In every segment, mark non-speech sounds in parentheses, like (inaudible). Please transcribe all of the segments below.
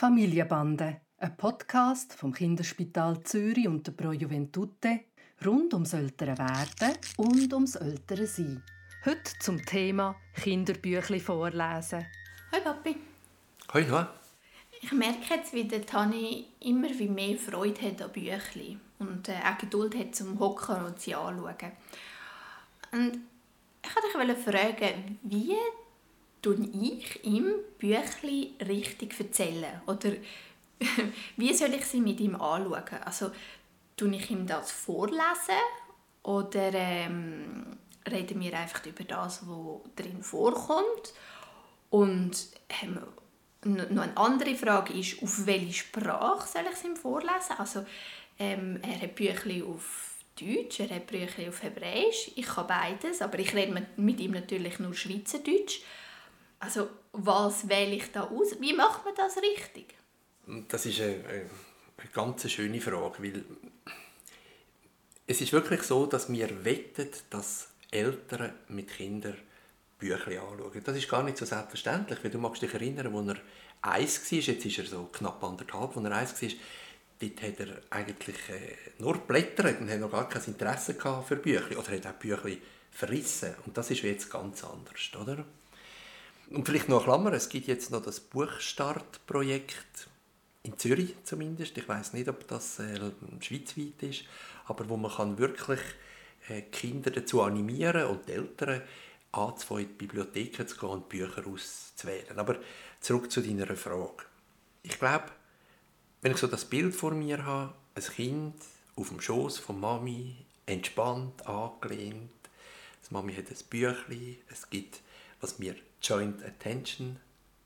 Familienbande, ein Podcast vom Kinderspital Zürich und der Pro Juventute rund ums ältere Werden und ums ältere Sein. Heute zum Thema Kinderbüchli vorlesen. Hi Papi. Hi, Noah. Ich merke jetzt, wie der Tani immer wie mehr Freude hat an Büchli und äh, auch Geduld hat zum Hocken und sie anschauen. Und ich wollte dich fragen, wie tue ich ihm Büchli richtig erzählen? Oder (laughs) wie soll ich sie mit ihm anschauen? Also, tue ich ihm das vorlesen oder ähm, reden wir einfach über das, was drin vorkommt? Und ähm, noch eine andere Frage ist, auf welche Sprache soll ich es ihm vorlesen? Also, ähm, er hat Büchli auf Deutsch, er hat Büchli auf Hebräisch. Ich kann beides, aber ich rede mit ihm natürlich nur Schweizerdeutsch. Also, was wähle ich da aus? Wie macht man das richtig? Das ist eine, eine ganz schöne Frage, weil es ist wirklich so, dass wir wettet, dass Eltern mit Kindern Bücher anschauen. Das ist gar nicht so selbstverständlich, weil du magst dich erinnern, als er eins war, jetzt ist er so knapp anderthalb, als er eins war, dort hat er eigentlich äh, nur blättert und hat noch gar kein Interesse für Bücher oder hat auch Bücher verrissen. Und das ist jetzt ganz anders, oder? Und vielleicht noch eine Klammer, es gibt jetzt noch das Buchstartprojekt in Zürich zumindest. Ich weiß nicht, ob das äh, schweizweit ist, aber wo man kann wirklich äh, Kinder dazu animieren und die Eltern anzufangen, in die Bibliotheken zu gehen und Bücher auszuwählen. Aber zurück zu deiner Frage. Ich glaube, wenn ich so das Bild vor mir habe, ein Kind auf dem Schoß von Mami, entspannt, angelehnt. Das Mami hat ein Büchlein, es gibt, was wir Joint Attention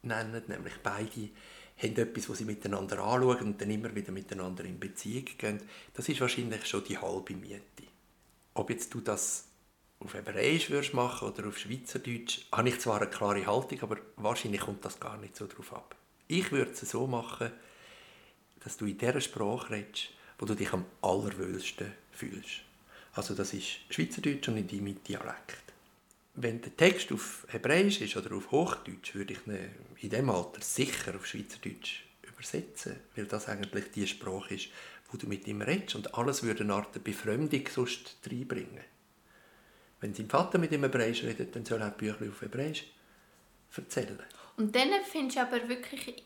nennen, nämlich beide haben etwas, was sie miteinander anschauen und dann immer wieder miteinander in Beziehung gehen. Das ist wahrscheinlich schon die halbe Miete. Ob jetzt du das auf Hebräisch würdest machen oder auf Schweizerdeutsch, habe ich zwar eine klare Haltung, aber wahrscheinlich kommt das gar nicht so drauf ab. Ich würde es so machen, dass du in der Sprache redest, wo du dich am allerwöhlsten fühlst. Also das ist Schweizerdeutsch und in deinem Dialekt. Wenn der Text auf Hebräisch ist oder auf Hochdeutsch, würde ich ihn in diesem Alter sicher auf Schweizerdeutsch übersetzen, weil das eigentlich die Sprache ist, wo du mit ihm redest und alles würde eine Art Befremdung sonst reinbringen. Wenn sein Vater mit ihm Hebräisch redet, dann soll er Bücher auf Hebräisch erzählen. Und dann findest du aber wirklich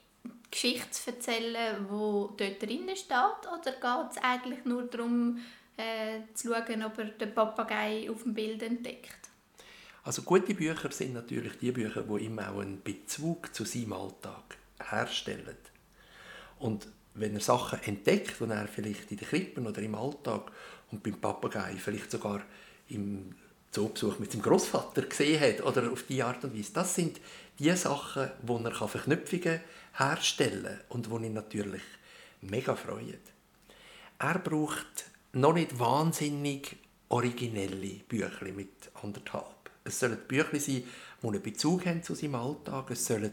Geschichte zu erzählen, die dort drin steht, oder geht es eigentlich nur darum, äh, zu schauen, ob er den Papagei auf dem Bild entdeckt? Also gute Bücher sind natürlich die Bücher, die immer auch einen Bezug zu seinem Alltag herstellen. Und wenn er Sachen entdeckt, die er vielleicht in den Krippen oder im Alltag und beim Papagei vielleicht sogar im Zoobesuch mit seinem Großvater gesehen hat oder auf die Art und Weise, das sind die Sachen, wo er Verknüpfungen herstellen kann und wo ihn natürlich mega freut. Er braucht noch nicht wahnsinnig originelle Bücher mit anderthalb. Es sollen Bücher sein, die einen Bezug haben zu seinem Alltag. Es sollen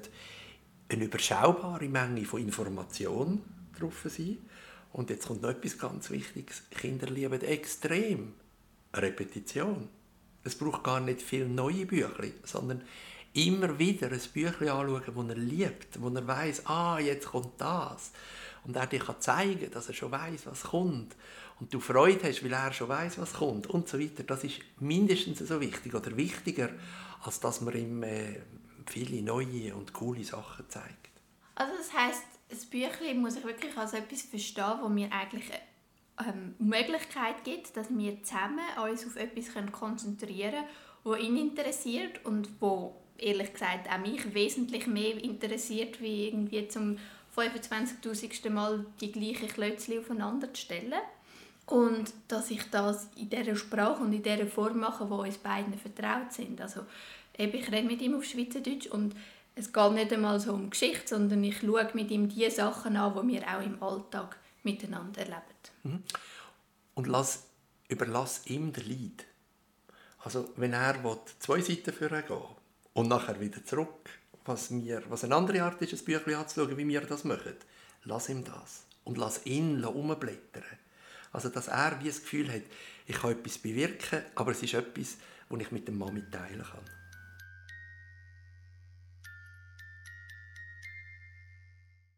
eine überschaubare Menge von Informationen drauf sein. Und jetzt kommt noch etwas ganz Wichtiges. Kinder lieben extrem Repetition. Es braucht gar nicht viele neue Bücher, sondern immer wieder ein Büchlein anschauen, das er liebt, wo er weiß, ah, jetzt kommt das. Und er dir zeigen kann dass er schon weiß, was kommt und du Freude hast, weil er schon weiß, was kommt und so weiter, das ist mindestens so wichtig oder wichtiger, als dass man ihm äh, viele neue und coole Sachen zeigt. Also das heißt, das Büchlein muss ich wirklich als etwas verstehen, wo mir eigentlich ähm, Möglichkeit gibt, dass wir zusammen uns auf etwas konzentrieren können, wo ihn interessiert und wo ehrlich gesagt auch mich wesentlich mehr interessiert, wie irgendwie zum 25.000. Mal die gleichen Klötzchen aufeinander zu stellen. Und dass ich das in dieser Sprache und in dieser Form mache, wo uns beiden vertraut sind. Also eben, ich rede mit ihm auf Schweizerdeutsch und es geht nicht einmal so um Geschichte, sondern ich schaue mit ihm die Sachen an, die wir auch im Alltag miteinander erleben. Mhm. Und lass, überlass ihm den Lied. Also wenn er will, zwei Seiten führen gehen und nachher wieder zurück, was, mir, was eine andere Art ist, ein Büchlein anzuschauen, wie wir das machen, lass ihm das. Und lass ihn umblättern also, dass er wie das Gefühl hat, ich kann etwas bewirken, aber es ist etwas, das ich mit der Mami teilen kann.